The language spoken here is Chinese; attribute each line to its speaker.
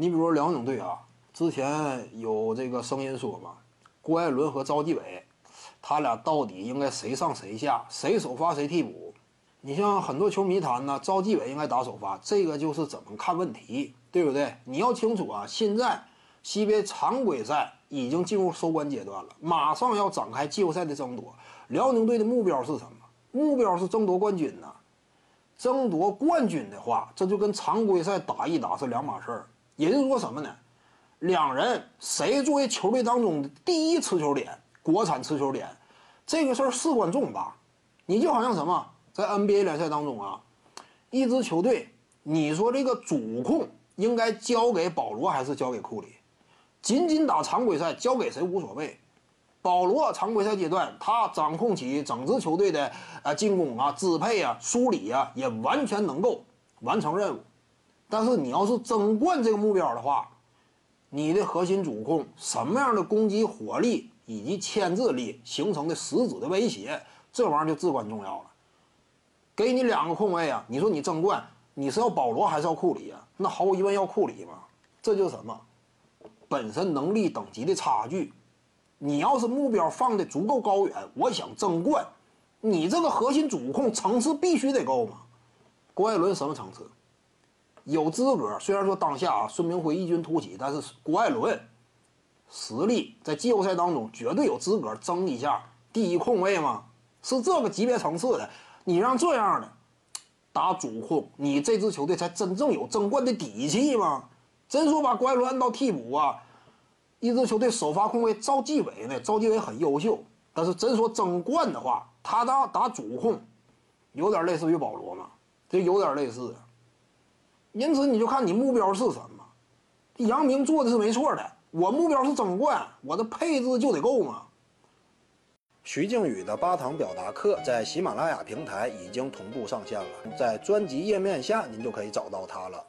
Speaker 1: 你比如说辽宁队啊，之前有这个声音说嘛，郭艾伦和赵继伟，他俩到底应该谁上谁下，谁首发谁替补？你像很多球迷谈呢，赵继伟应该打首发，这个就是怎么看问题，对不对？你要清楚啊，现在 CBA 常规赛已经进入收官阶段了，马上要展开季后赛的争夺。辽宁队的目标是什么？目标是争夺冠军呢。争夺冠军的话，这就跟常规赛打一打是两码事儿。也就是说什么呢？两人谁作为球队当中的第一持球点，国产持球点，这个事儿事关重大。你就好像什么，在 NBA 联赛当中啊，一支球队，你说这个主控应该交给保罗还是交给库里？仅仅打常规赛，交给谁无所谓。保罗常规赛阶段，他掌控起整支球队的呃进攻啊、支配啊、梳理啊，也完全能够完成任务。但是你要是争冠这个目标的话，你的核心主控什么样的攻击火力以及牵制力形成的实质的威胁，这玩意儿就至关重要了。给你两个空位啊，你说你争冠，你是要保罗还是要库里啊？那毫无疑问要库里嘛。这就是什么？本身能力等级的差距。你要是目标放的足够高远，我想争冠，你这个核心主控层次必须得够嘛。郭艾伦什么层次？有资格，虽然说当下啊孙明辉异军突起，但是郭艾伦实力在季后赛当中绝对有资格争一下第一控位嘛，是这个级别层次的。你让这样的打主控，你这支球队才真正有争冠的底气嘛？真说把郭艾伦按到替补啊，一支球队首发控卫赵继伟呢？赵继伟很优秀，但是真说争冠的话，他打打主控，有点类似于保罗嘛，这有点类似。因此，你就看你目标是什么。杨明做的是没错的，我目标是争冠，我的配置就得够嘛。
Speaker 2: 徐静宇的八堂表达课在喜马拉雅平台已经同步上线了，在专辑页面下您就可以找到它了。